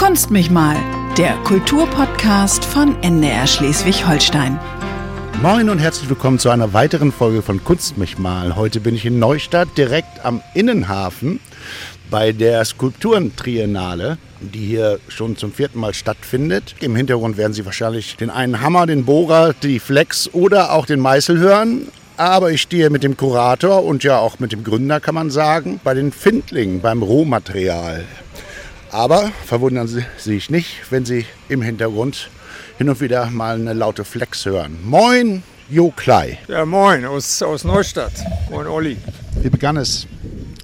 Kunst mich mal, der Kulturpodcast von NDR Schleswig-Holstein. Moin und herzlich willkommen zu einer weiteren Folge von Kunst mich mal. Heute bin ich in Neustadt, direkt am Innenhafen bei der Skulpturentriennale, die hier schon zum vierten Mal stattfindet. Im Hintergrund werden Sie wahrscheinlich den einen Hammer, den Bohrer, die Flex oder auch den Meißel hören. Aber ich stehe mit dem Kurator und ja auch mit dem Gründer, kann man sagen, bei den Findlingen, beim Rohmaterial. Aber verwundern Sie sich nicht, wenn Sie im Hintergrund hin und wieder mal eine laute Flex hören. Moin, Jo Klei. Ja, moin, aus, aus Neustadt. Moin, Olli. Wie begann es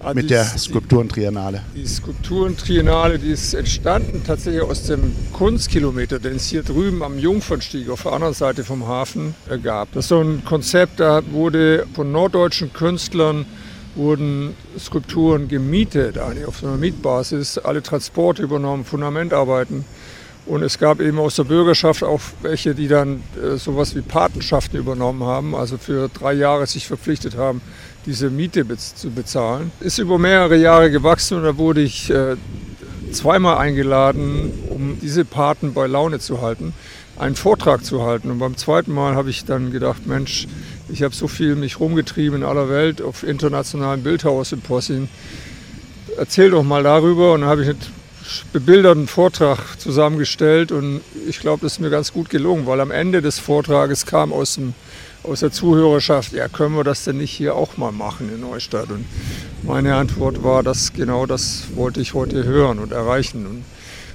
Ah, mit die- der Skulpturentriennale? Die Skulpturentriennale, die ist entstanden tatsächlich aus dem Kunstkilometer, den es hier drüben am Jungfernstieg auf der anderen Seite vom Hafen äh, gab. Das ist so ein Konzept, da wurde von norddeutschen Künstlern wurden Skulpturen gemietet, eigentlich auf so einer Mietbasis, alle Transporte übernommen, Fundamentarbeiten. Und es gab eben aus der Bürgerschaft auch welche, die dann äh, sowas wie Patenschaften übernommen haben, also für drei Jahre sich verpflichtet haben, diese Miete bez zu bezahlen. Ist über mehrere Jahre gewachsen und da wurde ich äh, zweimal eingeladen, um diese Paten bei Laune zu halten, einen Vortrag zu halten. Und beim zweiten Mal habe ich dann gedacht, Mensch, ich habe so viel mich rumgetrieben in aller Welt auf internationalen Bildhauersymposien. Erzähl doch mal darüber. Und dann habe ich einen bebilderten Vortrag zusammengestellt und ich glaube, das ist mir ganz gut gelungen, weil am Ende des Vortrages kam aus, dem, aus der Zuhörerschaft, ja, können wir das denn nicht hier auch mal machen in Neustadt? Und meine Antwort war, dass genau das wollte ich heute hören und erreichen. Und,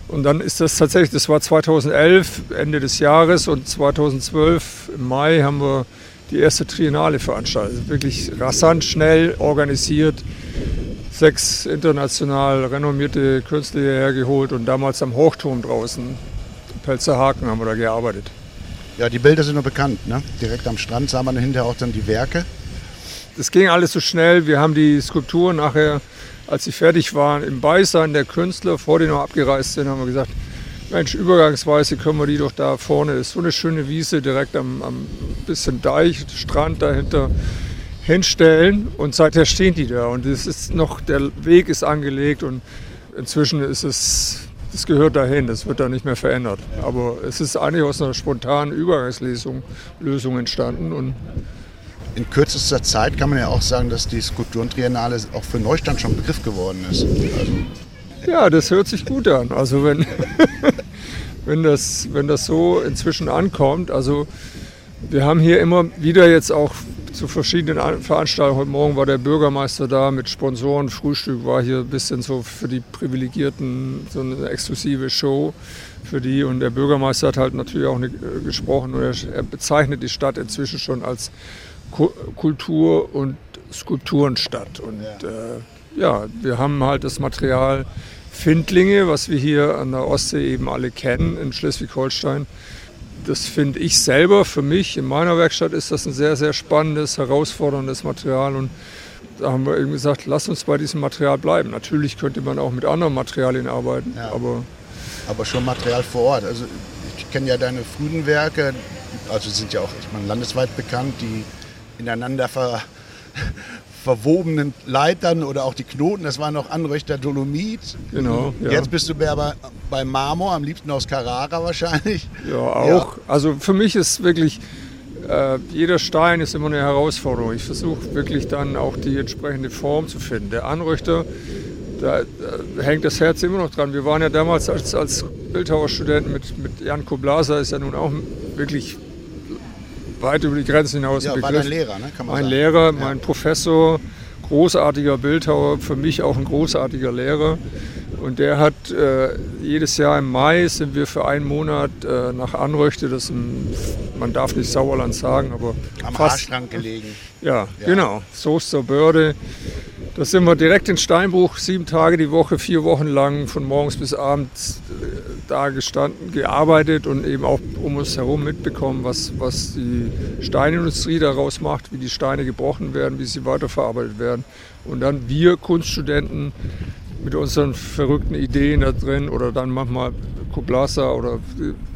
und dann ist das tatsächlich, das war 2011, Ende des Jahres und 2012 im Mai haben wir die erste Triennale veranstaltet. Also wirklich rasant, schnell organisiert sechs international renommierte Künstler hierher geholt und damals am Hochturm draußen, Pelzer Haken, haben wir da gearbeitet. Ja, die Bilder sind nur bekannt. Ne? Direkt am Strand sah man hinterher auch dann die Werke. Das ging alles so schnell. Wir haben die Skulpturen nachher, als sie fertig waren, im Beisein der Künstler, vor denen wir abgereist sind, haben wir gesagt, Mensch, übergangsweise können wir die doch da vorne, ist so eine schöne Wiese direkt am, am bisschen Deich, Strand dahinter hinstellen und seither stehen die da und es ist noch, der Weg ist angelegt und inzwischen ist es, das gehört dahin, das wird da nicht mehr verändert. Aber es ist eigentlich aus einer spontanen Übergangslösung Lösung entstanden und In kürzester Zeit kann man ja auch sagen, dass die Skulpturentriennale auch für Neustadt schon Begriff geworden ist. Also, Ja, das hört sich gut an. Also wenn, wenn, das, wenn das so inzwischen ankommt, also wir haben hier immer wieder jetzt auch zu verschiedenen An- Veranstaltungen, heute Morgen war der Bürgermeister da mit Sponsoren, Frühstück war hier ein bisschen so für die Privilegierten so eine exklusive Show für die. Und der Bürgermeister hat halt natürlich auch äh, gesprochen und er, bezeichnet die Stadt inzwischen schon als Ku- Kultur- und Skulpturenstadt. Und äh, ja, wir haben halt das Material Findlinge, was wir hier an der Ostsee eben alle kennen in Schleswig-Holstein. Das finde ich selber für mich in meiner Werkstatt ist das ein sehr, sehr spannendes, herausforderndes Material und da haben wir eben gesagt, lass uns bei diesem Material bleiben. Natürlich könnte man auch mit anderen Materialien arbeiten, Ja. aber aber schon Material vor Ort. Also ich kenne ja deine frühen Werke, also sind ja auch, ich meine, landesweit bekannt, die ineinander ver, verwobenen Leitern oder auch die Knoten, das war noch Anröchter Dolomit. Genau, ja. Jetzt bist du mehr bei, Marmor, am liebsten aus Carrara wahrscheinlich. Ja, auch. Also für mich ist wirklich, äh, jeder Stein ist immer eine Herausforderung. Ich versuche wirklich dann auch die entsprechende Form zu finden. Der Anrüchter, da, da hängt das Herz immer noch dran. Wir waren ja damals als, als Bildhauerstudenten mit, mit Jan Koblaser, ist ja nun auch wirklich weit über die Grenzen hinaus Ja, ein war Begriff. dein Lehrer, ne? kann man Mein sagen. Lehrer, mein Professor, großartiger Bildhauer, für mich auch ein großartiger Lehrer. Und der hat äh, jedes Jahr im Mai sind wir für einen Monat äh, nach Anröchte, das im, man darf nicht Sauerland sagen, aber Am fast, Haarstrang gelegen. ja, Ja. genau, Soester Börde. Da sind wir direkt in Steinbruch, sieben Tage die Woche, vier Wochen lang, von morgens bis abends äh, da gestanden, gearbeitet und eben auch um uns herum mitbekommen, was, was die Steinindustrie daraus macht, wie die Steine gebrochen werden, wie sie weiterverarbeitet werden. Und dann wir Kunststudenten mit unseren verrückten Ideen da drin oder dann manchmal Kublasa oder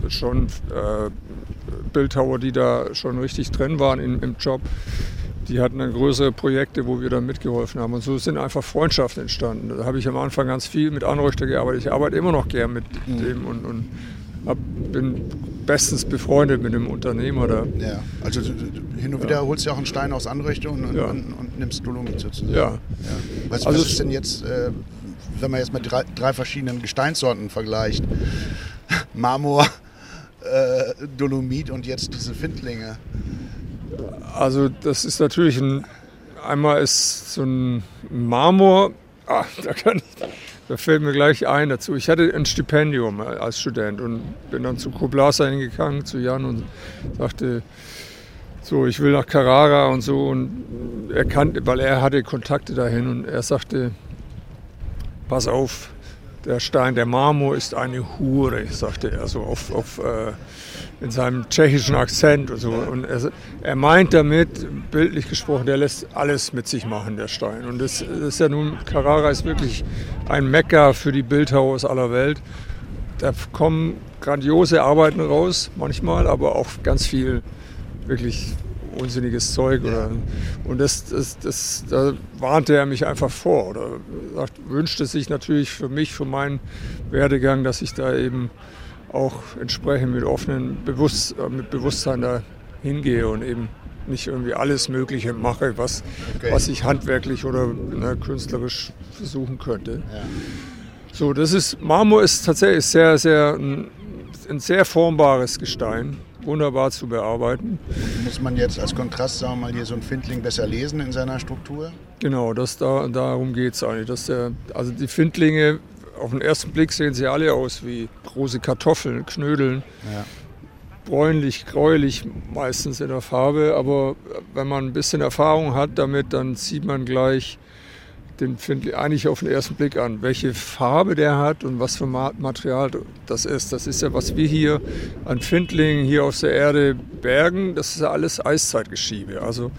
schon äh, Bildhauer, die da schon richtig drin waren im, im Job die hatten dann größere Projekte, wo wir dann mitgeholfen haben. Und so sind einfach Freundschaften entstanden. Da habe ich am Anfang ganz viel mit Anröchter gearbeitet. Ich arbeite immer noch gern mit mhm. dem und, und hab, bin bestens befreundet mit dem Unternehmer da. Ja, also hin und wieder ja. holst du auch einen Stein aus Anrichtung und, ja. und, und, nimmst Dolomit sozusagen. Ja. ja. Was, also was ist denn jetzt, äh, wenn man jetzt mit drei, drei verschiedenen Gesteinssorten vergleicht? Marmor, äh, Dolomit und jetzt diese Findlinge. Also das ist natürlich ein, einmal ist so ein Marmor, ah, da, kann, da fällt mir gleich ein dazu. Ich hatte ein Stipendium als Student und bin dann zu Koblasa hingegangen, zu Jan und sagte, so, ich will nach Carrara und so. Und er kannte, weil er hatte Kontakte dahin und er sagte, pass auf, der Stein, der Marmor ist eine Hure, sagte er so auf, auf äh, in seinem tschechischen Akzent und so. Und er, er, meint damit, bildlich gesprochen, der lässt alles mit sich machen, der Stein. Und das, das ist ja nun, Carrara ist wirklich ein Mekka für die Bildhauer aus aller Welt. Da kommen grandiose Arbeiten raus, manchmal, aber auch ganz viel wirklich unsinniges Zeug. Oder, und das, das, das, da warnte er mich einfach vor oder sagt, wünschte sich natürlich für mich, für meinen Werdegang, dass ich da eben auch entsprechend mit offenen Bewusst äh, mit Bewusstsein da hingehe und eben nicht irgendwie alles Mögliche mache, was, okay. was ich handwerklich oder ne, künstlerisch versuchen könnte. Ja. So, das ist, Marmor ist tatsächlich sehr, sehr, ein, ein sehr formbares Gestein wunderbar zu bearbeiten. Muss man jetzt als Kontrast, sagen wir mal, hier so ein Findling besser lesen in seiner Struktur? Genau, das, da, darum geht es eigentlich. Dass der, also die Findlinge, auf den ersten Blick sehen sie alle aus wie große Kartoffeln, Knödeln. Ja. Bräunlich, gräulich meistens in der Farbe, aber wenn man ein bisschen Erfahrung hat damit, dann sieht man gleich, den finde eigentlich auf den ersten Blick an. Welche Farbe der hat und was für Material das ist. Das ist ja, was wir hier an Findlingen hier auf der Erde bergen, das ist ja alles Eiszeitgeschiebe. Also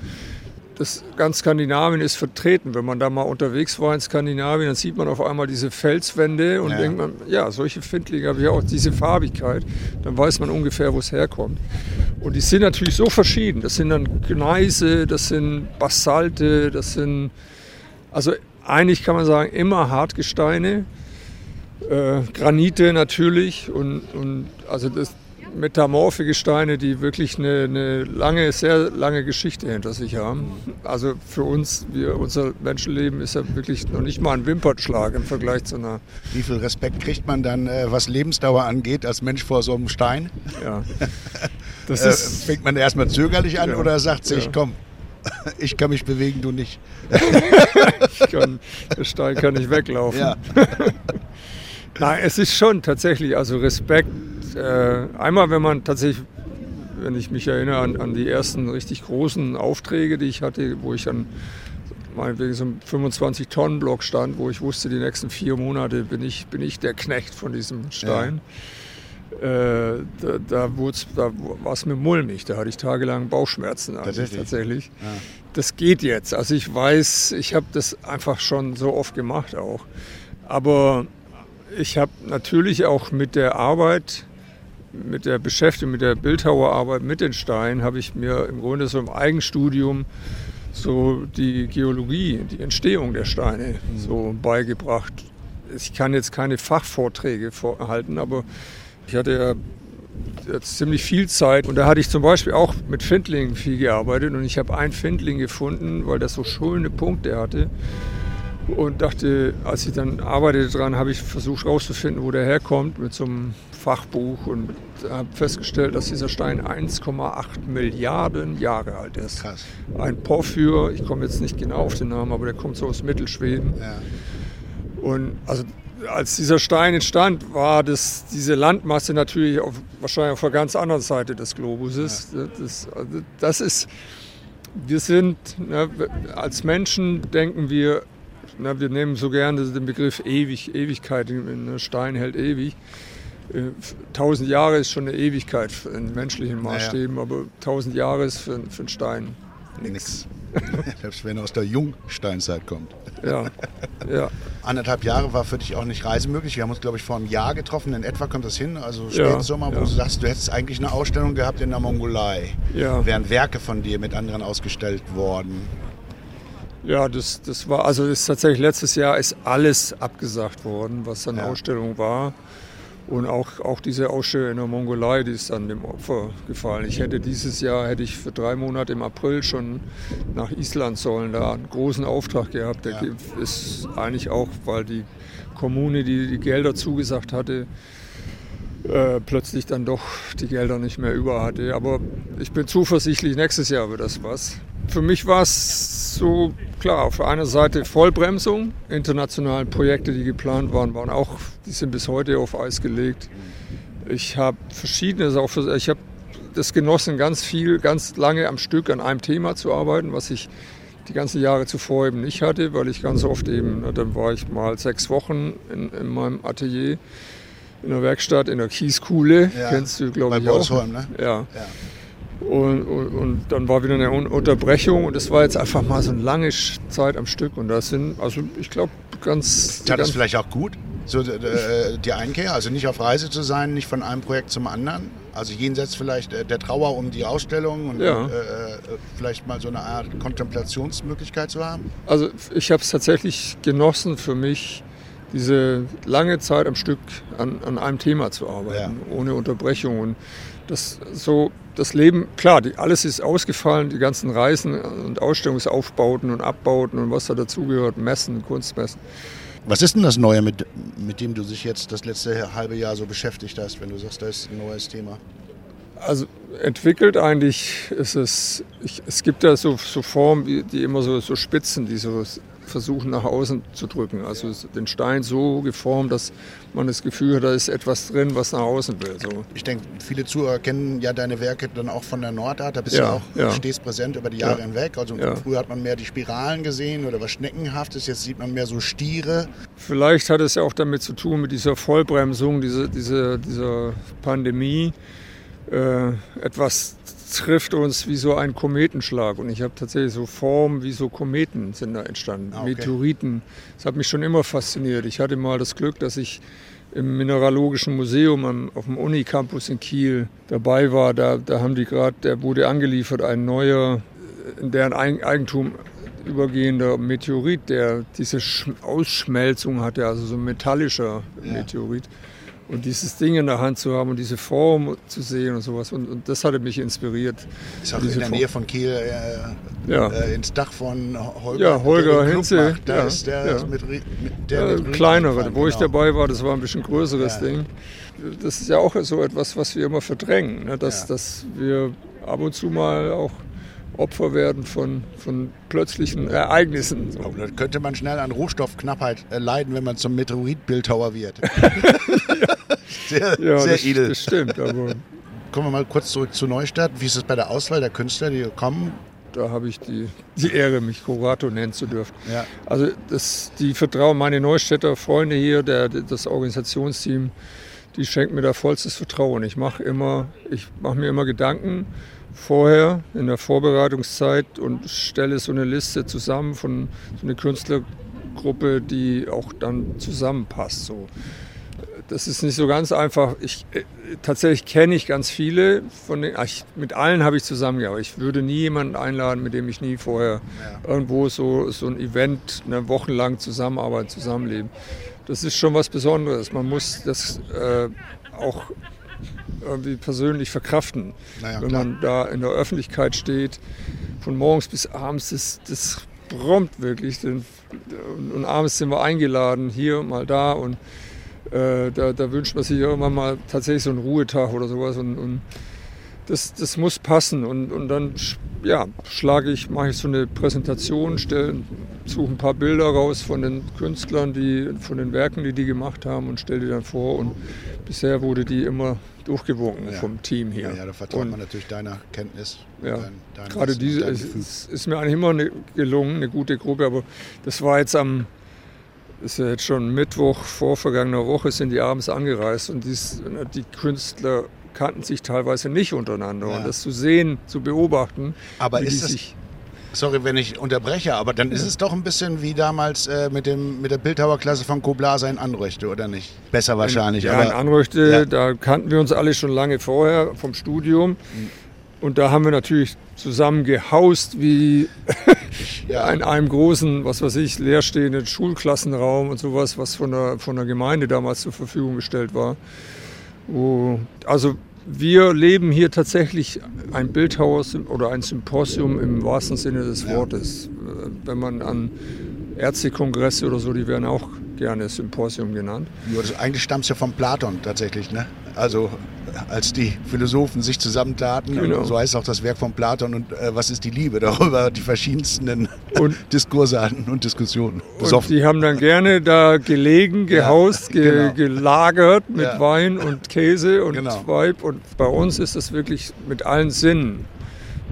das ganz Skandinavien ist vertreten. Wenn man da mal unterwegs war in Skandinavien, dann sieht man auf einmal diese Felswände und ja. denkt man, ja, solche Findlinge habe ich auch, diese Farbigkeit. Dann weiß man ungefähr, wo es herkommt. Und die sind natürlich so verschieden. Das sind dann Gneise, das sind Basalte, das sind also eigentlich kann man sagen, immer Hartgesteine, äh, Granite natürlich und, und also das metamorphe Gesteine, die wirklich eine, eine, lange, sehr lange Geschichte hinter sich haben. Also für uns, wir, unser Menschenleben ist ja wirklich noch nicht mal ein Wimpernschlag im Vergleich zu einer. Wie viel Respekt kriegt man dann, äh, was Lebensdauer angeht, als Mensch vor so einem Stein? Ja. Das äh, ist, fängt man erstmal zögerlich an ja, oder sagt sich, ja. komm, ich kann mich bewegen, du nicht. kann, der Stein kann nicht weglaufen. Ja. Nein, es ist schon tatsächlich, also Respekt. Äh, einmal, wenn man tatsächlich, wenn ich mich erinnere an, an, die ersten richtig großen Aufträge, die ich hatte, wo ich an meinetwegen so einem 25-Tonnen-Block stand, wo ich wusste, die nächsten vier Monate bin ich, bin ich der Knecht von diesem Stein. Ja äh, da, da, da war es mir mulmig, da hatte ich tagelang Bauchschmerzen tatsächlich. tatsächlich. Ja. Das geht jetzt. Also ich weiß, ich habe das einfach schon so oft gemacht auch. Aber ich habe natürlich auch mit der Arbeit, mit der Beschäftigung, mit der Bildhauerarbeit mit den Steinen, habe ich mir im Grunde so im Eigenstudium so die Geologie, die Entstehung der Steine mhm. so beigebracht. Ich kann jetzt keine Fachvorträge halten, aber ich hatte ja jetzt ziemlich viel Zeit und da hatte ich zum Beispiel auch mit Findlingen viel gearbeitet und ich habe einen Findling gefunden, weil das so schöne Punkte hatte und dachte, als ich dann arbeitete dran, habe ich versucht herauszufinden, wo der herkommt mit so einem Fachbuch und habe festgestellt, dass dieser Stein 1,8 Milliarden Jahre alt ist. Krass. Ein Porphyr, ich komme jetzt nicht genau auf den Namen, aber der kommt so aus Mittelschweden. Ja. Und also als dieser Stein entstand, war das, diese Landmasse natürlich auf, wahrscheinlich auf der ganz anderen Seite des Globuses. Ja. Das, also das, ist, wir sind, ne, als Menschen denken wir, ne, wir nehmen so gerne den Begriff ewig, Ewigkeit, ein Stein hält ewig. Äh, tausend Jahre ist schon eine Ewigkeit in menschlichen Maßstäben, ja. aber tausend Jahre ist für, für einen Stein Nix. Selbst wenn er aus der Jungsteinzeit kommt. Ja, ja. Anderthalb Jahre war für dich auch nicht reisemöglich. Wir haben uns, glaube ich, vor einem Jahr getroffen. In etwa kommt das hin. Also Spätsommer, ja, wo du sagst, du hättest eigentlich eine Ausstellung gehabt in der Mongolei. Ja. Wären Werke von dir mit anderen ausgestellt worden. Ja, das, das war, also ist tatsächlich letztes Jahr ist alles abgesagt worden, was an ja. Ausstellung war. Und auch, auch diese Ausstellung in der Mongolei, die ist dann dem Opfer gefallen. Ich hätte dieses Jahr, hätte ich für drei Monate im April schon nach Island sollen, da einen großen Auftrag gehabt. Der ja. ist eigentlich auch, weil die Kommune, die die Gelder zugesagt hatte, äh, plötzlich dann doch die Gelder nicht mehr über hatte. Aber ich bin zuversichtlich, nächstes Jahr wird das was. Für mich war es so klar, auf einer Seite Vollbremsung. Internationale Projekte, die geplant waren, waren auch, die sind bis heute auf Eis gelegt. Ich habe verschiedenes auch, ich habe das genossen, ganz viel, ganz lange am Stück an einem Thema zu arbeiten, was ich die ganzen Jahre zuvor eben nicht hatte, weil ich ganz oft eben, dann war ich mal sechs Wochen in, in meinem Atelier in der Werkstatt, in der Kieskuhle, ja, kennst du, glaube ich, auch. Ne? Ja. ja. Und, und, und, dann war wieder eine Unterbrechung und es war jetzt einfach mal so eine lange Zeit am Stück. Und das sind, also ich glaube, ganz. Tat das vielleicht auch gut, so äh, die Einkehr? Also nicht auf Reise zu sein, nicht von einem Projekt zum anderen? Also jenseits vielleicht äh, der Trauer um die Ausstellung und, ja. äh, äh, vielleicht mal so eine Art Kontemplationsmöglichkeit zu haben? Also ich habe es tatsächlich genossen für mich, diese lange Zeit am Stück an, an einem Thema zu arbeiten, ja. ohne Unterbrechung. Und das so das Leben, klar, die, alles ist ausgefallen, die ganzen Reisen und Ausstellungsaufbauten und Abbauten und was da dazugehört, Messen, Kunstmessen. Was ist denn das Neue, mit, mit dem du dich jetzt das letzte halbe Jahr so beschäftigt hast, wenn du sagst, da ist ein neues Thema? Also entwickelt eigentlich ist es, ich, es gibt ja so, so Formen, die immer so, so Spitzen, die so versuchen nach außen zu drücken. Also den Stein so geformt, dass man das Gefühl hat, da ist etwas drin, was nach außen will. So. Ich denke, viele Zuhörer kennen ja deine Werke dann auch von der Nordart. Da bist ja, du auch, ja. stehst präsent über die Jahre ja. hinweg. Also früher hat man mehr die Spiralen gesehen oder was Schneckenhaftes. Jetzt sieht man mehr so Stiere. Vielleicht hat es ja auch damit zu tun mit dieser Vollbremsung, diese, diese, dieser Pandemie. Äh, etwas trifft uns wie so ein Kometenschlag. Und ich habe tatsächlich so Formen wie so Kometen sind da entstanden, ah, okay. Meteoriten. Das hat mich schon immer fasziniert. Ich hatte mal das Glück, dass ich im Mineralogischen Museum am, auf dem Unicampus in Kiel dabei war. Da, da haben die gerade, der wurde angeliefert, ein neuer, in deren Eigentum übergehender Meteorit, der diese Ausschmelzung hatte, also so ein metallischer ja. Und dieses Ding in der Hand zu haben und diese Form zu sehen und sowas. Und, und das hatte mich inspiriert. Ist auch in der Form. Nähe von Kiel äh, ja. äh, ins Dach von Holger. Ja, Holger Hinze. Da ja, ist der ja. mit, mit der mit kleinere. Wo genau. ich dabei war, das war ein bisschen größeres Ding. Das ist ja auch so etwas, was wir immer verdrängen. Ne? Dass, dass wir ab und zu mal auch Opfer werden von, von plötzlichen Ereignissen. So. Da könnte man schnell an Rohstoffknappheit äh, leiden, wenn man zum Meteoritbildhauer wird. sehr ja, sehr das, edel. Das stimmt. Aber Kommen wir mal kurz zurück zu Neustadt. Wie ist es bei der Auswahl der Künstler, die kommen? Da habe ich die, die Ehre, mich Kurator nennen zu dürfen. Ja. Also das, die Vertrauen, meine Neustädter Freunde hier, der, das Organisationsteam, die schenken mir da vollstes Vertrauen. Ich mache immer, ich mache mir immer Gedanken, vorher in der Vorbereitungszeit und stelle so eine Liste zusammen von so einer Künstlergruppe, die auch dann zusammenpasst. So. Das ist nicht so ganz einfach. Ich, äh, tatsächlich kenne ich ganz viele von den, ich, mit allen habe ich zusammengearbeitet. Ich würde nie jemanden einladen, mit dem ich nie vorher ja. irgendwo so, so ein Event, eine Woche lang zusammenarbeiten, zusammenleben. Das ist schon was Besonderes. Man muss das äh, auch irgendwie persönlich verkraften. Naja, Wenn man da in der Öffentlichkeit steht, von morgens bis abends, das, das brummt wirklich. Und, und abends sind wir eingeladen, hier und mal da. Und äh, da, da, wünscht man sich irgendwann mal tatsächlich so einen Ruhetag oder sowas. Und, und das, das muss passen. Und, und dann ja, schlage ich, mache ich so eine Präsentation, stelle, suche ein paar Bilder raus von den Künstlern, die, von den Werken, die die gemacht haben und stelle die dann vor. Und bisher wurde die immer durchgewunken ja. vom Team hier. Ja, ja da vertraut und, man natürlich deiner Kenntnis. Ja, dein, dein gerade diese ist, ist, mir eigentlich immer eine, gelungen, eine gute Gruppe, aber das war jetzt am, ist ja jetzt schon Mittwoch vor vergangener Woche, sind die abends angereist und dies, die Künstler kannten sich teilweise nicht untereinander. Ja. Und das zu sehen, zu beobachten, aber ist das, sorry, wenn ich unterbreche, aber dann ist es doch ein bisschen wie damals äh, mit, dem, mit der Bildhauerklasse von Koblasa in Anröchte, oder nicht? Besser wahrscheinlich. Ja, aber, in Anröchte, Ja. da kannten wir uns alle schon lange vorher vom Studium. Und da haben wir natürlich zusammen gehaust wie Ja. in einem großen, was weiß ich, leerstehenden Schulklassenraum und sowas, was von der, von der Gemeinde damals zur Verfügung gestellt war. Wo, also wir leben hier tatsächlich ein Bildhaus oder ein Symposium im wahrsten Sinne des. Wortes. Wenn man an Ärztekongresse oder so, die werden auch gerne Symposium genannt. Ja, das, eigentlich stammt es ja von Platon tatsächlich, ne? Also als die Philosophen sich zusammentaten, Genau. und so heißt auch das Werk von Platon und äh, was ist die Liebe, darüber die verschiedensten Und- Diskurse hatten und Diskussionen. Und Besoffen. die haben dann gerne da gelegen, gehaust, ge genau. gelagert mit Ja. Wein und Käse und Genau. Weib. Und bei uns ist das wirklich mit allen Sinnen.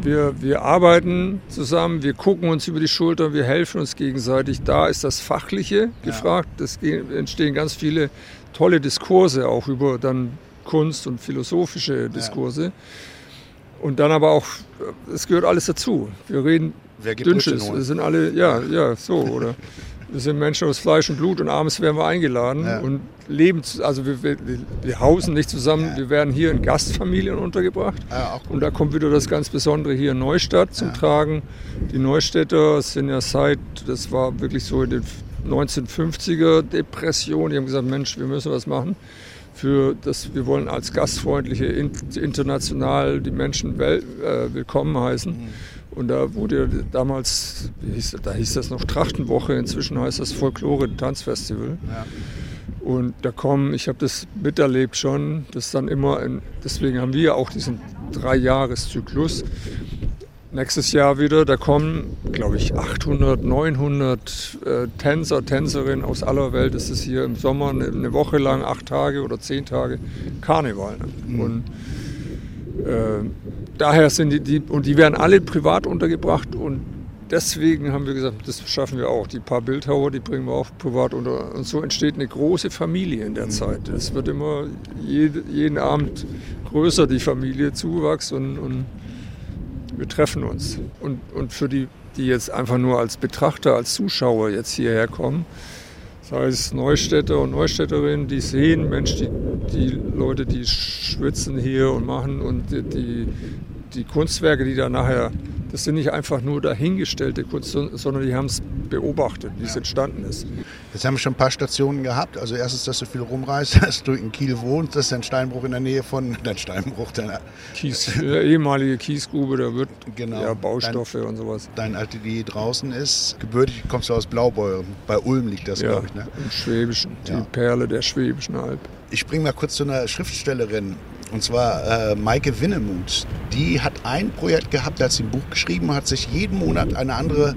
Wir, wir arbeiten zusammen, wir gucken uns über die Schulter, wir helfen uns gegenseitig. Da ist das Fachliche gefragt. Es ge- entstehen ganz viele tolle Diskurse auch über dann Kunst und philosophische Diskurse. Und dann aber auch, äh, es gehört alles dazu. Wir reden Dünnsches. Wir sind alle, ja, ja, so, oder? Wir sind Menschen aus Fleisch und Blut und abends werden wir eingeladen Ja. und leben, also wir, wir, wir hausen nicht zusammen, wir werden hier in Gastfamilien untergebracht. Ja, gut. Und da kommt wieder das ganz Besondere hier in Neustadt zum Tragen. Die Neustädter sind ja seit, das war wirklich so in den 1950er Depression, die haben gesagt, Mensch, wir müssen was machen. Für das, wir wollen als gastfreundliche in, international die Menschen wel, äh, willkommen heißen. Und da wurde damals, wie hieß, da hieß das noch Trachtenwoche, inzwischen heißt das Folklore-Tanzfestival. Ja. Und da kommen, ich habe das miterlebt schon, das dann immer, in, deswegen haben wir auch diesen Dreijahreszyklus. Nächstes Jahr wieder, da kommen, glaube ich, 800, 900 äh, Tänzer, Tänzerinnen aus aller Welt. Das ist hier im Sommer eine, eine Woche lang, acht Tage oder zehn Tage Karneval. Ne? Und äh, daher sind die, die, und die werden alle privat untergebracht und deswegen haben wir gesagt, das schaffen wir auch. Die paar Bildhauer, die bringen wir auch privat unter. Und so entsteht eine große Familie in der Zeit. Es wird immer jede, jeden Abend größer, die Familie, Zuwachs und, und wir treffen uns. Und, und für die, die jetzt einfach nur als Betrachter, als Zuschauer jetzt hierher kommen, sei es Neustädter und Neustädterinnen, die sehen, Mensch, die, die Leute, die schwitzen hier und machen und die, die, die Kunstwerke, die da nachher, das sind nicht einfach nur dahingestellte Kunst, sondern die haben es beobachtet, wie es entstanden ist. Jetzt haben wir schon ein paar Stationen gehabt. Also erstens, dass du viel rumreist, dass du in Kiel wohnst, das ist ein Steinbruch in der Nähe von, dein Steinbruch, dein, Kies, äh, ehemalige Kiesgrube, da wird Genau. ja, Baustoffe und sowas. dein Atelier draußen ist. Gebürtig kommst du aus Blaubeuren. Bei Ulm liegt das, Ja, glaube ich. Ne? im Schwäbischen, Ja. die Perle der Schwäbischen Alb. Ich springe mal kurz zu einer Schriftstellerin. Und zwar äh, Maike Winnemuth. Die hat ein Projekt gehabt, hat sie ein Buch geschrieben, hat sich jeden Monat eine andere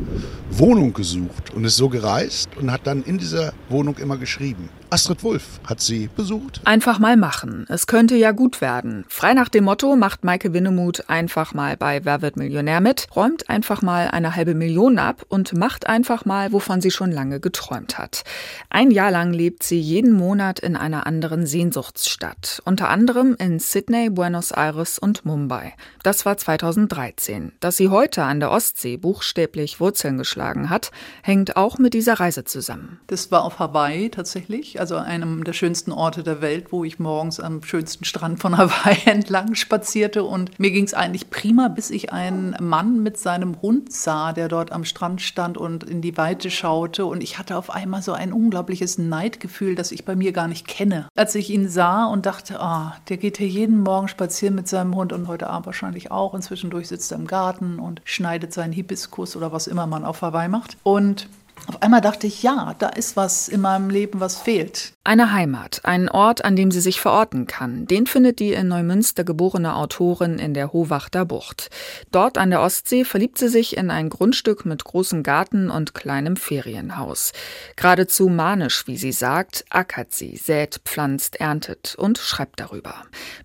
Wohnung gesucht und ist so gereist und hat dann in dieser Wohnung immer geschrieben. Astrid Wulff hat sie besucht. Einfach mal machen. Es könnte ja gut werden. Frei nach dem Motto macht Maike Winnemuth einfach mal bei Wer wird Millionär mit, räumt einfach mal eine halbe Million ab und macht einfach mal, wovon sie schon lange geträumt hat. Ein Jahr lang lebt sie jeden Monat in einer anderen Sehnsuchtsstadt. Unter anderem in Sydney, Buenos Aires und Mumbai. Das war 2013. Dass sie heute an der Ostsee buchstäblich Wurzeln geschlagen hat, hängt auch mit dieser Reise zusammen. Das war auf Hawaii tatsächlich, also einem der schönsten Orte der Welt, wo ich morgens am schönsten Strand von Hawaii entlang spazierte. Und mir ging es eigentlich prima, bis ich einen Mann mit seinem Hund sah, der dort am Strand stand und in die Weite schaute. Und ich hatte auf einmal so ein unglaubliches Neidgefühl, das ich bei mir gar nicht kenne. Als ich ihn sah und dachte, ah, der geht hier jeden Morgen spazieren mit seinem Hund und heute Abend wahrscheinlich auch. Und zwischendurch sitzt er im Garten und schneidet seinen Hibiskus oder was immer man auf Hawaii macht. Und auf einmal dachte ich, ja, da ist was in meinem Leben, was fehlt. Eine Heimat, ein Ort, an dem sie sich verorten kann, den findet die in Neumünster geborene Autorin in der Hohwachter Bucht. Dort an der Ostsee verliebt sie sich in ein Grundstück mit großem Garten und kleinem Ferienhaus. Geradezu manisch, wie sie sagt, ackert sie, sät, pflanzt, erntet und schreibt darüber.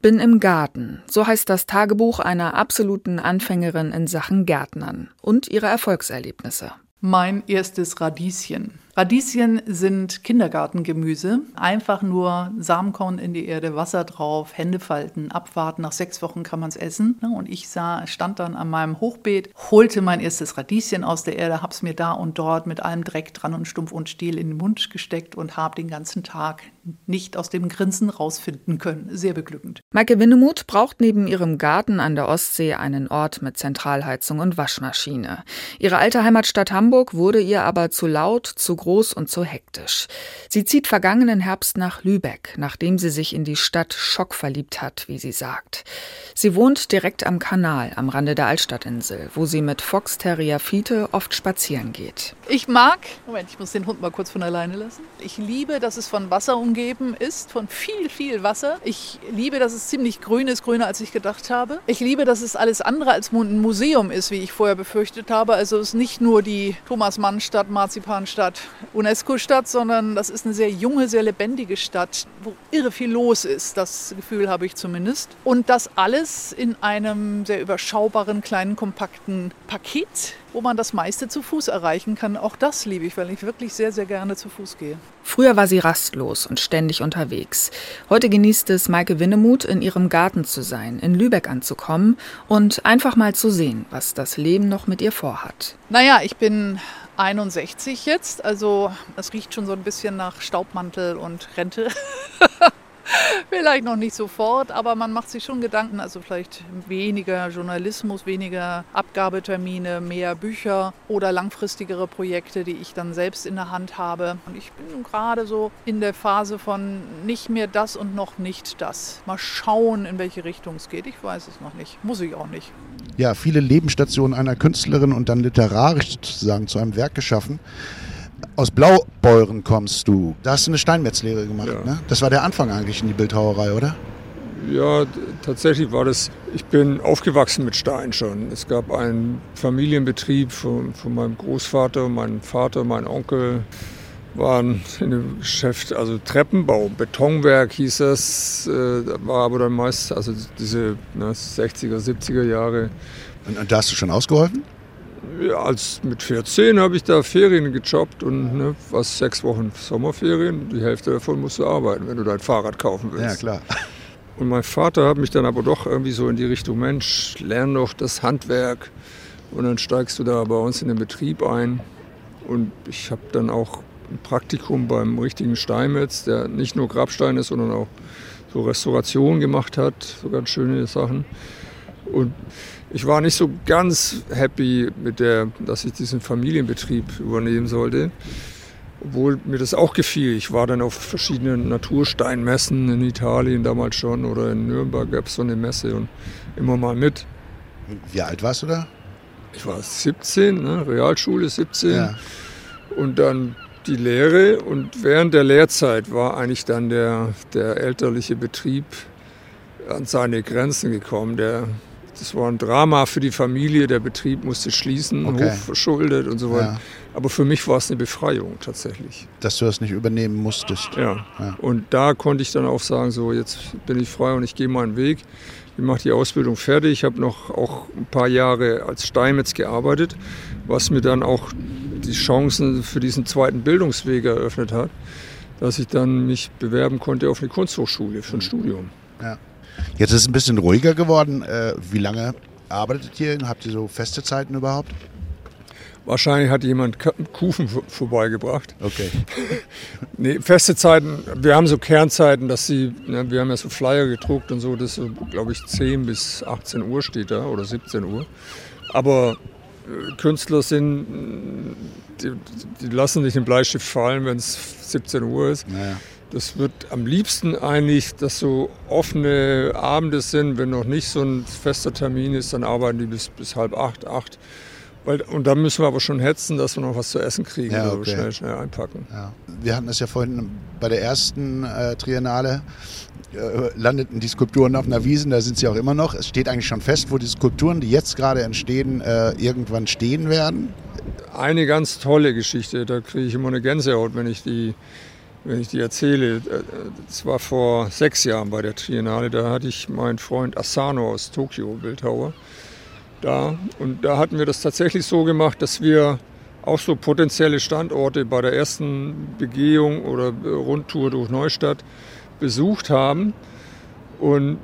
Bin im Garten, so heißt das Tagebuch einer absoluten Anfängerin in Sachen Gärtnern und ihre Erfolgserlebnisse. Mein erstes Radieschen. Radieschen sind Kindergartengemüse. Einfach nur Samenkorn in die Erde, Wasser drauf, Hände falten, abwarten. Nach sechs Wochen kann man es essen. Und ich sah, stand dann an meinem Hochbeet, holte mein erstes Radieschen aus der Erde, hab's mir da und dort mit allem Dreck dran und Stumpf und Stiel in den Mund gesteckt und habe den ganzen Tag nicht aus dem Grinsen rausfinden können. Sehr beglückend. Maike Winnemuth braucht neben ihrem Garten an der Ostsee einen Ort mit Zentralheizung und Waschmaschine. Ihre alte Heimatstadt Hamburg wurde ihr aber zu laut, zu groß und zu hektisch. Sie zieht vergangenen Herbst nach Lübeck, nachdem sie sich in die Stadt Schock verliebt hat, wie sie sagt. Sie wohnt direkt am Kanal, am Rande der Altstadtinsel, wo sie mit Fox Terrier Fiete oft spazieren geht. Ich mag, Moment, ich muss den Hund mal kurz von alleine lassen. Ich liebe, dass es von Wasser umgeben ist, von viel, viel Wasser. Ich liebe, dass es ziemlich grün ist, grüner als ich gedacht habe. Ich liebe, dass es alles andere als ein Museum ist, wie ich vorher befürchtet habe. Also es ist nicht nur die Thomas-Mann-Stadt, Marzipanstadt, UNESCO-Stadt, sondern das ist eine sehr junge, sehr lebendige Stadt, wo irre viel los ist. Das Gefühl habe ich zumindest. Und das alles in einem sehr überschaubaren, kleinen, kompakten Paket wo man das meiste zu Fuß erreichen kann. Auch das liebe ich, weil ich wirklich sehr, sehr gerne zu Fuß gehe. Früher war sie rastlos und ständig unterwegs. Heute genießt es Maike Winnemuth, in ihrem Garten zu sein, in Lübeck anzukommen und einfach mal zu sehen, was das Leben noch mit ihr vorhat. Naja, ich bin 61 jetzt, also es riecht schon so ein bisschen nach Staubmantel und Rente. Vielleicht noch nicht sofort, aber man macht sich schon Gedanken. Also vielleicht weniger Journalismus, weniger Abgabetermine, mehr Bücher oder langfristigere Projekte, die ich dann selbst in der Hand habe. Und ich bin gerade so in der Phase von nicht mehr das und noch nicht das. Mal schauen, in welche Richtung es geht. Ich weiß es noch nicht. Muss ich auch nicht. Ja, viele Lebensstationen einer Künstlerin und dann literarisch sozusagen zu einem Werk geschaffen aus Blaubeuren kommst du. Da hast du eine Steinmetzlehre gemacht. Ja. Ne? Das war der Anfang eigentlich in die Bildhauerei, oder? Ja, tatsächlich war das, ich bin aufgewachsen mit Stein schon. Es gab einen Familienbetrieb von, von meinem Großvater, mein Vater, mein Onkel waren in dem Geschäft, also Treppenbau, Betonwerk hieß das, äh, war aber dann meist, also diese ne, 60er, 70er Jahre. Und, und da hast du schon ausgeholfen? Ja, als mit 14 habe ich da Ferien gejobbt und ne, was sechs Wochen Sommerferien. Die Hälfte davon musst du arbeiten, wenn du dein Fahrrad kaufen willst. Ja, klar. Und mein Vater hat mich dann aber doch irgendwie so in die Richtung, Mensch, lern doch das Handwerk. Und dann steigst du da bei uns in den Betrieb ein. Und ich habe dann auch ein Praktikum beim richtigen Steinmetz, der nicht nur Grabstein ist, sondern auch so Restauration gemacht hat, so ganz schöne Sachen. Und ich war nicht so ganz happy mit der, dass ich diesen Familienbetrieb übernehmen sollte. Obwohl mir das auch gefiel. Ich war dann auf verschiedenen Natursteinmessen in Italien damals schon oder in Nürnberg gab es so eine Messe und immer mal mit. Wie alt warst du da? Ich war 17, ne? Realschule 17. Ja. Und dann die Lehre und während der Lehrzeit war eigentlich dann der, der elterliche Betrieb an seine Grenzen gekommen. Der das war ein Drama für die Familie. Der Betrieb musste schließen, okay. hoch verschuldet und so weiter. Ja. Aber für mich war es eine Befreiung tatsächlich. Dass du das nicht übernehmen musstest. Ja. ja. Und da konnte ich dann auch sagen, so jetzt bin ich frei und ich gehe meinen Weg. Ich mache die Ausbildung fertig. Ich habe noch auch ein paar Jahre als Steinmetz gearbeitet, was mir dann auch die Chancen für diesen zweiten Bildungsweg eröffnet hat, dass ich dann mich bewerben konnte auf eine Kunsthochschule für ein Studium. Ja. Jetzt ist es ein bisschen ruhiger geworden. Äh, wie lange arbeitet ihr? Habt ihr so feste Zeiten überhaupt? Wahrscheinlich hat jemand Kuchen vorbeigebracht. Okay. nee, feste Zeiten, wir haben so Kernzeiten, dass sie, ne, wir haben ja so Flyer gedruckt und so, das so, glaube ich, 10 bis 18 Uhr steht da oder 17 Uhr. Aber äh, Künstler sind, die, die, lassen nicht den Bleistift fallen, wenn es 17 Uhr ist. Naja. Das wird am liebsten eigentlich, dass so offene Abende sind, wenn noch nicht so ein fester Termin ist, dann arbeiten die bis, bis halb acht, acht. Weil, und dann müssen wir aber schon hetzen, dass wir noch was zu essen kriegen ja, okay. schnell, schnell einpacken. Ja. Wir hatten es ja vorhin bei der ersten äh, Triennale, äh, landeten die Skulpturen auf einer Wiesen, da sind sie auch immer noch. Es steht eigentlich schon fest, wo die Skulpturen, die jetzt gerade entstehen, äh, irgendwann stehen werden. Eine ganz tolle Geschichte, da kriege ich immer eine Gänsehaut, wenn ich die wenn ich die erzähle, äh, das war vor sechs Jahren bei der Triennale, da hatte ich meinen Freund Asano aus Tokio, Bildhauer, da. Und da hatten wir das tatsächlich so gemacht, dass wir auch so potenzielle Standorte bei der ersten Begehung oder Rundtour durch Neustadt besucht haben und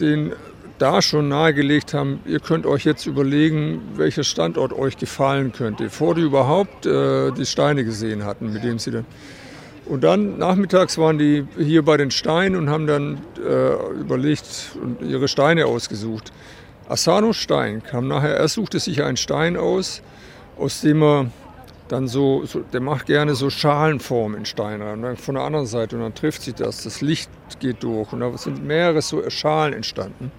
den da schon nahegelegt haben, ihr könnt euch jetzt überlegen, welcher Standort euch gefallen könnte, bevor die überhaupt äh, die Steine gesehen hatten, mit denen sie dann. Und dann nachmittags waren die hier bei den Steinen und haben dann äh, überlegt und ihre Steine ausgesucht. Asano Stein kam nachher, er suchte sich einen Stein aus, aus dem er dann so, so, der macht gerne so Schalenformen in Stein rein. Und dann von der anderen Seite und dann trifft sich das, das Licht geht durch und da sind mehrere so Schalen entstanden.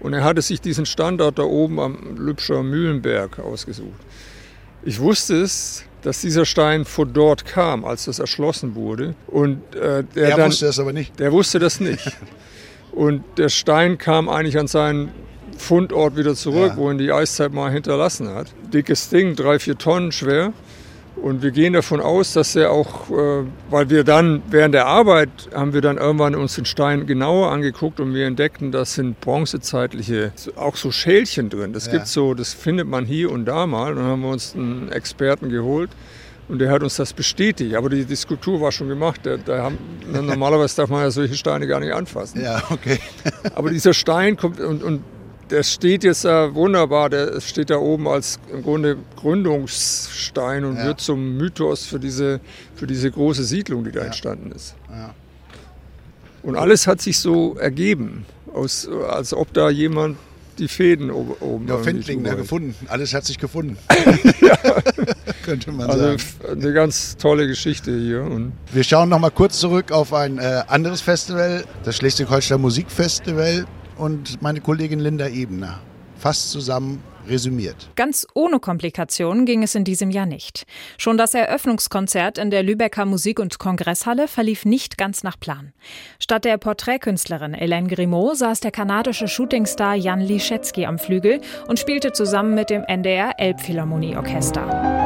Und er hatte sich diesen Standort da oben am Lübscher Mühlenberg ausgesucht. Ich wusste es, dass dieser Stein von dort kam, als das erschlossen wurde. Und äh, der er dann, wusste das aber nicht. Der wusste das nicht. Und der Stein kam eigentlich an seinen Fundort wieder zurück, ja. wo ihn die Eiszeit mal hinterlassen hat. Dickes Ding, drei, vier Tonnen schwer. Und wir gehen davon aus, dass er auch, äh, weil wir dann während der Arbeit haben wir dann irgendwann uns den Stein genauer angeguckt und wir entdeckten, da sind bronzezeitliche, auch so Schälchen drin. Das ja. gibt so, das findet man hier und da mal. Und dann haben wir uns einen Experten geholt und der hat uns das bestätigt. Aber die, die Skulptur war schon gemacht. Da, da haben, normalerweise darf man ja solche Steine gar nicht anfassen. Ja, okay. Aber dieser Stein kommt und, und der steht jetzt da wunderbar, der steht da oben als im Grunde Gründungsstein und ja. wird zum Mythos für diese, für diese große Siedlung, die da ja. entstanden ist. Ja. Und alles hat sich so ergeben, aus, als ob da jemand die Fäden oben. Ja, Findling, ja, gefunden. Alles hat sich gefunden. ja. Könnte man also sagen. Eine ganz tolle Geschichte hier. Und Wir schauen noch mal kurz zurück auf ein äh, anderes Festival, das Schleswig-Holstein Musikfestival und meine Kollegin Linda Ebner. Fast zusammen resümiert. Ganz ohne Komplikationen ging es in diesem Jahr nicht. Schon das Eröffnungskonzert in der Lübecker Musik- und Kongresshalle verlief nicht ganz nach Plan. Statt der Porträtkünstlerin Hélène Grimaud saß der kanadische Shootingstar Jan Liszewski am Flügel und spielte zusammen mit dem NDR Elbphilharmonie-Orchester.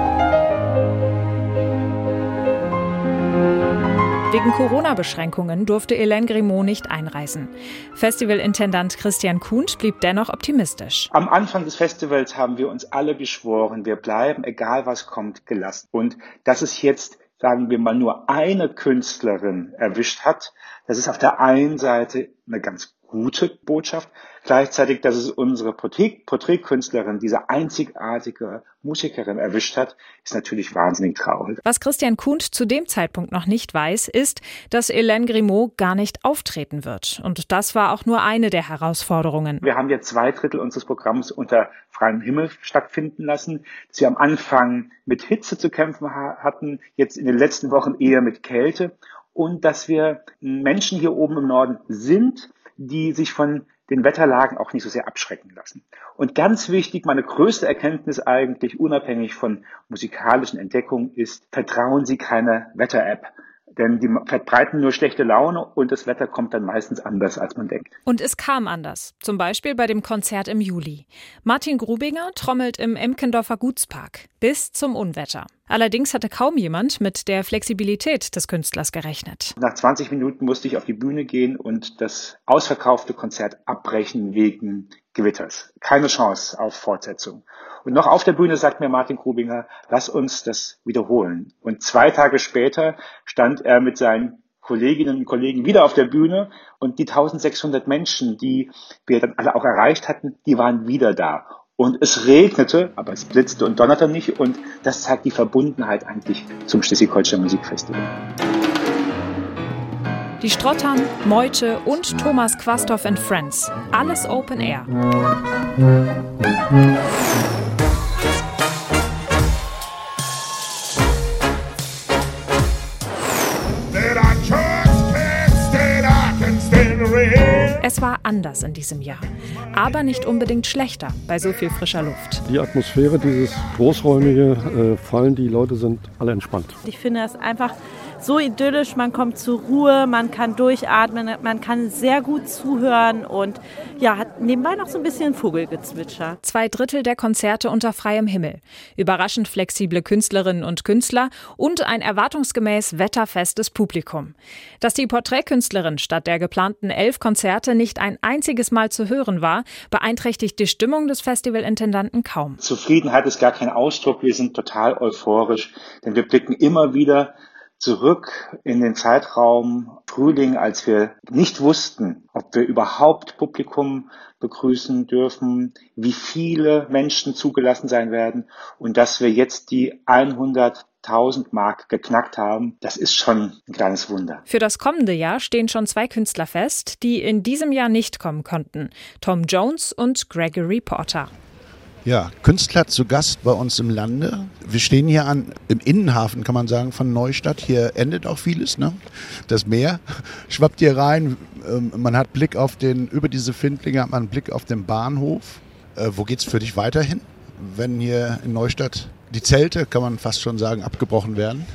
Wegen Corona-Beschränkungen durfte Hélène Grimaud nicht einreisen. Festivalintendant Christian Kuhnt blieb dennoch optimistisch. Am Anfang des Festivals haben wir uns alle geschworen, wir bleiben, egal was kommt, gelassen. Und dass es jetzt, sagen wir mal, nur eine Künstlerin erwischt hat, das ist auf der einen Seite eine ganz gute Botschaft. Gleichzeitig, dass es unsere Porträtkünstlerin, diese einzigartige Musikerin erwischt hat, ist natürlich wahnsinnig traurig. Was Christian Kuhnt zu dem Zeitpunkt noch nicht weiß, ist, dass Hélène Grimaud gar nicht auftreten wird. Und das war auch nur eine der Herausforderungen. Wir haben ja zwei Drittel unseres Programms unter freiem Himmel stattfinden lassen, dass wir am Anfang mit Hitze zu kämpfen hatten, jetzt in den letzten Wochen eher mit Kälte und dass wir Menschen hier oben im Norden sind, die sich von den Wetterlagen auch nicht so sehr abschrecken lassen. Und ganz wichtig, meine größte Erkenntnis eigentlich, unabhängig von musikalischen Entdeckungen, ist, vertrauen Sie keiner Wetter-App. Denn die verbreiten nur schlechte Laune und das Wetter kommt dann meistens anders, als man denkt. Und es kam anders. Zum Beispiel bei dem Konzert im Juli. Martin Grubinger trommelt im Emkendorfer Gutspark. Bis zum Unwetter. Allerdings hatte kaum jemand mit der Flexibilität des Künstlers gerechnet. Nach 20 Minuten musste ich auf die Bühne gehen und das ausverkaufte Konzert abbrechen wegen Gewitters. Keine Chance auf Fortsetzung. Und noch auf der Bühne sagt mir Martin Grubinger, lass uns das wiederholen. Und zwei Tage später stand er mit seinen Kolleginnen und Kollegen wieder auf der Bühne und die 1600 Menschen, die wir dann alle auch erreicht hatten, die waren wieder da. Und es regnete, aber es blitzte und donnerte nicht. Und das zeigt die Verbundenheit eigentlich zum Schleswig-Holstein Musikfestival. Die Strottern, Meute und Thomas Quasthoff and Friends. Alles Open Air. Es war anders in diesem Jahr, aber nicht unbedingt schlechter bei so viel frischer Luft. Die Atmosphäre, dieses großräumige äh, Fallen, die Leute sind alle entspannt. Ich finde es einfach so idyllisch, man kommt zur Ruhe, man kann durchatmen, man kann sehr gut zuhören und ja, hat nebenbei noch so ein bisschen Vogelgezwitscher. Zwei Drittel der Konzerte unter freiem Himmel, überraschend flexible Künstlerinnen und Künstler und ein erwartungsgemäß wetterfestes Publikum. Dass die Porträtkünstlerin statt der geplanten elf Konzerte nicht ein einziges Mal zu hören war, beeinträchtigt die Stimmung des Festivalintendanten kaum. Zufriedenheit ist gar kein Ausdruck, wir sind total euphorisch, denn wir blicken immer wieder zurück in den Zeitraum Frühling, als wir nicht wussten, ob wir überhaupt Publikum begrüßen dürfen, wie viele Menschen zugelassen sein werden und dass wir jetzt die 100.000 Mark geknackt haben, das ist schon ein kleines Wunder. Für das kommende Jahr stehen schon zwei Künstler fest, die in diesem Jahr nicht kommen konnten. Tom Jones und Gregory Porter. Ja, Künstler zu Gast bei uns im Lande. Wir stehen hier an, im Innenhafen, kann man sagen, von Neustadt. Hier endet auch vieles. Ne? Das Meer schwappt hier rein. Ähm, man hat Blick auf den, über diese Findlinge hat man einen Blick auf den Bahnhof. Äh, wo geht's für dich weiterhin, wenn hier in Neustadt die Zelte, kann man fast schon sagen, abgebrochen werden?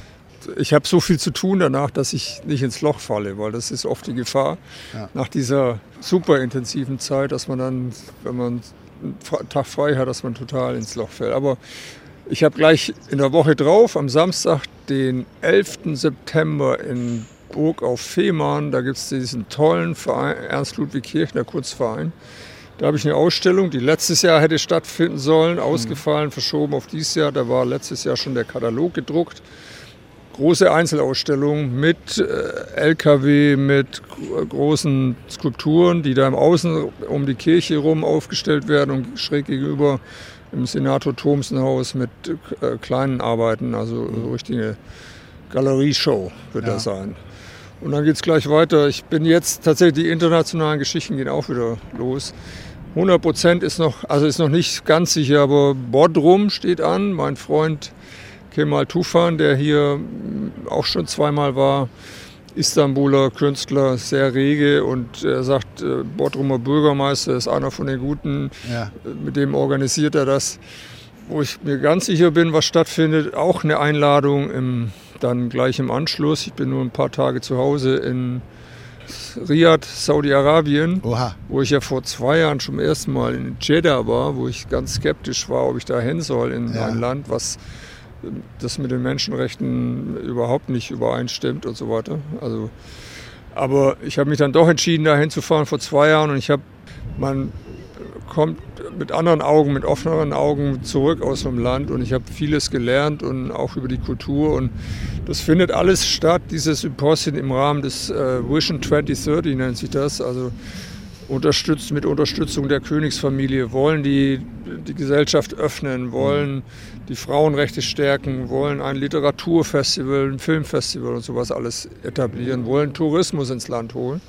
ich habe so viel zu tun danach, dass ich nicht ins Loch falle, weil das ist oft die Gefahr ja. nach dieser super intensiven Zeit, dass man dann, wenn man Tag frei hat, dass man total ins Loch fällt. Aber ich habe gleich in der Woche drauf, am Samstag, den 11. September in Burg auf Fehmarn, da gibt es diesen tollen Verein, Ernst Ludwig Kirchner Kurzverein. Da habe ich eine Ausstellung, die letztes Jahr hätte stattfinden sollen, ausgefallen, verschoben auf dieses Jahr. Da war letztes Jahr schon der Katalog gedruckt große Einzelausstellung mit äh, LKW, mit großen Skulpturen, die da im Außen um die Kirche herum aufgestellt werden und schräg gegenüber im Senator Thomsen-Haus mit äh, kleinen Arbeiten, also so richtige Galerieshow wird ja. das sein. Und dann geht es gleich weiter. Ich bin jetzt tatsächlich, die internationalen Geschichten gehen auch wieder los. 100 Prozent ist noch, also ist noch nicht ganz sicher, aber Bodrum steht an. Mein Freund Kemal Tufan, der hier auch schon zweimal war, Istanbuler Künstler, sehr rege und er sagt, äh, Bodrumer Bürgermeister ist einer von den Guten, ja. mit dem organisiert er das. Wo ich mir ganz sicher bin, was stattfindet, auch eine Einladung im, dann gleich im Anschluss. Ich bin nur ein paar Tage zu Hause in Riyadh, Saudi-Arabien, wo ich ja vor zwei Jahren schon zum ersten Mal in Jeddah war, wo ich ganz skeptisch war, ob ich da hin soll in ja. ein Land, was das mit den Menschenrechten überhaupt nicht übereinstimmt und so weiter. Also, aber ich habe mich dann doch entschieden, da hinzufahren vor zwei Jahren und ich habe, man kommt mit anderen Augen, mit offeneren Augen zurück aus dem Land und ich habe vieles gelernt und auch über die Kultur und das findet alles statt, dieses Symposium im Rahmen des äh, Vision 2030 nennt sich das, also unterstützt mit Unterstützung der Königsfamilie, wollen die, die Gesellschaft öffnen, wollen die Frauenrechte stärken, wollen ein Literaturfestival, ein Filmfestival und sowas alles etablieren, wollen Tourismus ins Land holen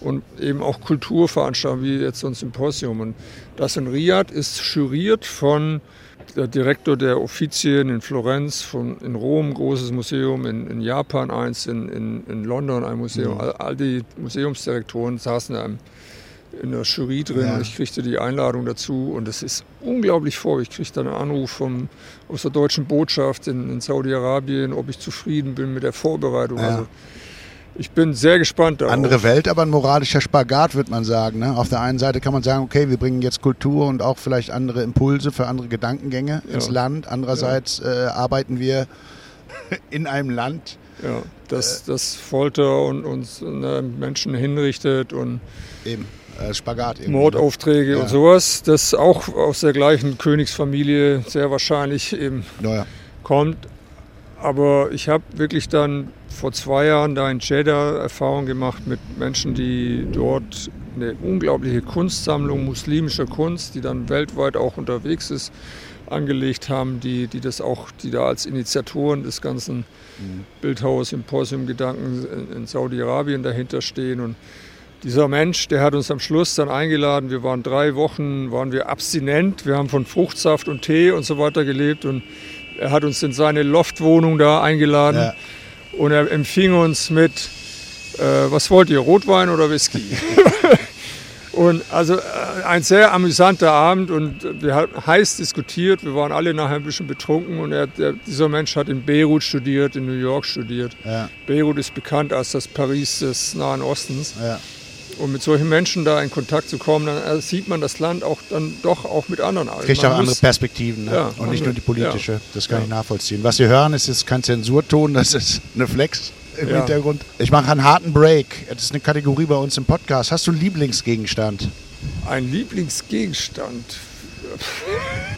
und eben auch Kulturveranstaltungen wie jetzt so ein Symposium. Und das in Riyadh ist juriert von der Direktor der Offizien in Florenz, von, in Rom ein großes Museum, in, in Japan eins, in, in, in, London ein Museum. Mhm. All, all, die Museumsdirektoren saßen in einem in der Jury drin ja. und ich kriegte die Einladung dazu und es ist unglaublich vor. Ich kriegte einen Anruf vom, aus der deutschen Botschaft in, in Saudi-Arabien, ob ich zufrieden bin mit der Vorbereitung. Ja. Also ich bin sehr gespannt darauf. Andere Welt, aber ein moralischer Spagat, würde man sagen. Ne? Auf der einen Seite kann man sagen, okay, wir bringen jetzt Kultur und auch vielleicht andere Impulse für andere Gedankengänge ja. ins Land. Andererseits äh, arbeiten wir in einem Land, ja, das, äh, das Folter und uns ne, Menschen hinrichtet und eben äh, Spagat. Irgendwie. Mordaufträge ja. und sowas, das auch aus der gleichen Königsfamilie sehr wahrscheinlich eben ja. kommt. Aber ich habe wirklich dann vor zwei Jahren da in Jeddah Erfahrung gemacht mit Menschen, die dort eine unglaubliche Kunstsammlung muslimischer Kunst, die dann weltweit auch unterwegs ist, angelegt haben, die, die das auch, die da als Initiatoren des ganzen mhm. Bildhaus-Symposium-Gedanken in, in Saudi-Arabien dahinter stehen. Und dieser Mensch, der hat uns am Schluss dann eingeladen. Wir waren drei Wochen, waren wir abstinent. Wir haben von Fruchtsaft und Tee und so weiter gelebt. Und er hat uns in seine Loftwohnung da eingeladen. Ja. Und er empfing uns mit, äh, was wollt ihr, Rotwein oder Whisky? Und also äh, ein sehr amüsanter Abend und wir haben heiß diskutiert. Wir waren alle nachher ein bisschen betrunken und er, der, dieser Mensch hat in Beirut studiert, in New York studiert. Ja. Beirut ist bekannt als das Paris des Nahen Ostens. Ja. Und mit solchen Menschen da in Kontakt zu kommen, dann äh, sieht man das Land auch dann doch auch mit anderen Augen. Kriegt Man auch andere Perspektiven ne? Ja, und nicht nur die politische. ja. Das kann ich nachvollziehen. Was Sie hören, ist jetzt kein Zensurton, das ist eine Flex im Ja. Hintergrund. Ich mache einen harten Break. Das ist eine Kategorie bei uns im Podcast. Hast du einen Lieblingsgegenstand? Ein Lieblingsgegenstand.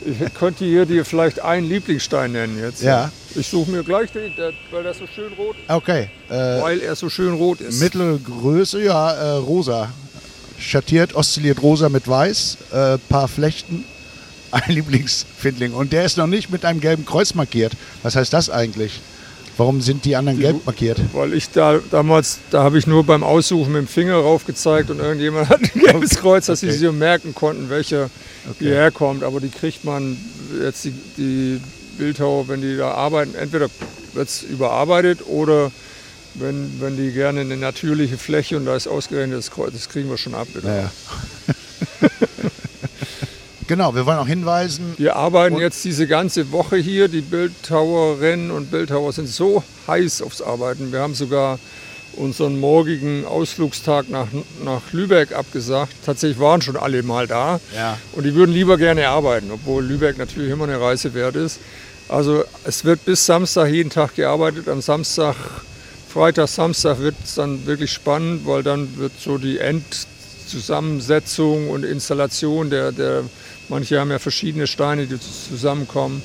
Ich könnte hier dir vielleicht einen Lieblingsstein nennen jetzt. Ja. Ich suche mir gleich den, weil der so schön rot Okay. Äh, weil er so schön rot ist. Mittelgröße, ja, äh, rosa. Schattiert, oszilliert rosa mit weiß, äh, paar Flechten. Ein Lieblingsfindling. Und der ist noch nicht mit einem gelben Kreuz markiert. Was heißt das eigentlich? Warum sind die anderen gelb markiert? Weil ich da damals, da habe ich nur beim Aussuchen mit dem Finger rauf gezeigt und irgendjemand hat ein gelbes Kreuz, dass sie Okay. sich so merken konnten, welcher hierher kommt. Aber die kriegt man jetzt die, die Bildhauer, wenn die da arbeiten, entweder wird es überarbeitet oder wenn, wenn die gerne eine natürliche Fläche und da ist ausgerechnet das Kreuz, das kriegen wir schon ab. Genau. Naja. Genau, wir wollen auch hinweisen. Wir arbeiten jetzt diese ganze Woche hier. Die Bildhauerinnen und Bildhauer sind so heiß aufs Arbeiten. Wir haben sogar unseren morgigen Ausflugstag nach, nach Lübeck abgesagt. Tatsächlich waren schon alle mal da. Ja. Und die würden lieber gerne arbeiten, obwohl Lübeck natürlich immer eine Reise wert ist. Also es wird bis Samstag jeden Tag gearbeitet. Am Samstag, Freitag, Samstag wird es dann wirklich spannend, weil dann wird so die Endzusammensetzung und Installation der, der manche haben ja verschiedene Steine, die zusammenkommen,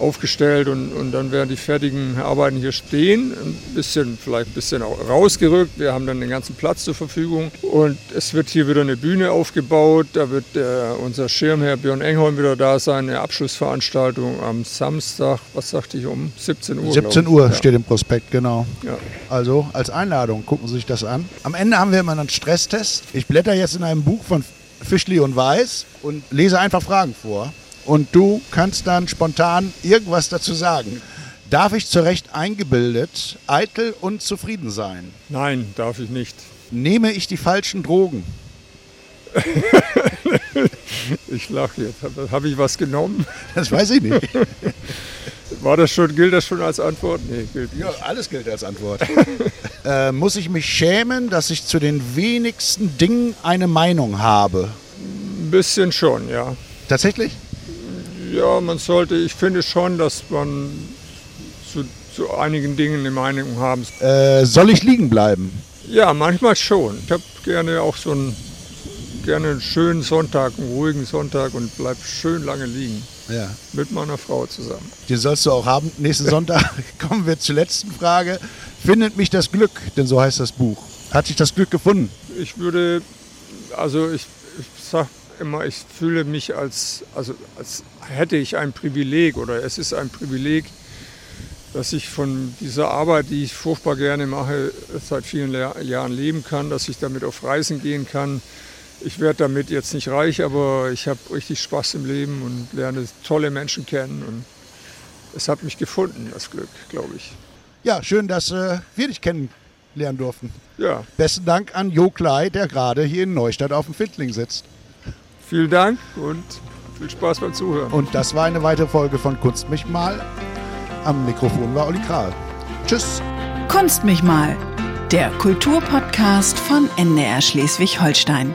aufgestellt und, und dann werden die fertigen Arbeiten hier stehen. Ein bisschen, vielleicht ein bisschen auch rausgerückt. Wir haben dann den ganzen Platz zur Verfügung und es wird hier wieder eine Bühne aufgebaut. Da wird der, unser Schirmherr Björn Engholm wieder da sein. Eine Abschlussveranstaltung am Samstag, was sagte ich, um 17 Uhr. 17 glaub ich. Uhr Ja. steht im Prospekt, genau. Ja. Also als Einladung, gucken Sie sich das an. Am Ende haben wir immer einen Stresstest. Ich blätter jetzt in einem Buch von Fischli und Weiß und lese einfach Fragen vor. Und du kannst dann spontan irgendwas dazu sagen. Darf ich zu Recht eingebildet, eitel und zufrieden sein? Nein, darf ich nicht. Nehme ich die falschen Drogen? Ich lache jetzt. Habe hab ich was genommen? Das weiß ich nicht. War das schon, gilt das schon als Antwort? Nee, gilt nicht. Ja, alles gilt als Antwort. äh, muss ich mich schämen, dass ich zu den wenigsten Dingen eine Meinung habe? Ein bisschen schon, ja. Tatsächlich? Ja, man sollte, ich finde schon, dass man zu, zu einigen Dingen eine Meinung haben. Äh, soll ich liegen bleiben? Ja, manchmal schon. Ich habe gerne auch so einen, gerne einen schönen Sonntag, einen ruhigen Sonntag und bleib schön lange liegen. Ja. Mit meiner Frau zusammen. Den sollst du auch haben. Nächsten Sonntag kommen wir zur letzten Frage. Findet mich das Glück? Denn so heißt das Buch. Hat sich das Glück gefunden? Ich würde, also ich, ich sag immer, ich fühle mich als, also als hätte ich ein Privileg oder es ist ein Privileg, dass ich von dieser Arbeit, die ich furchtbar gerne mache, seit vielen Le- Jahren leben kann, dass ich damit auf Reisen gehen kann. Ich werde damit jetzt nicht reich, aber ich habe richtig Spaß im Leben und lerne tolle Menschen kennen und es hat mich gefunden, das Glück, glaube ich. Ja, schön, dass äh, wir dich kennenlernen durften. Ja, Besten Dank an Jo Klei, der gerade hier in Neustadt auf dem Findling sitzt. Vielen Dank und viel Spaß beim Zuhören. Und das war eine weitere Folge von Kunst mich mal. Am Mikrofon war Olli Kral. Tschüss. Kunst mich mal. Der Kulturpodcast von NDR Schleswig-Holstein.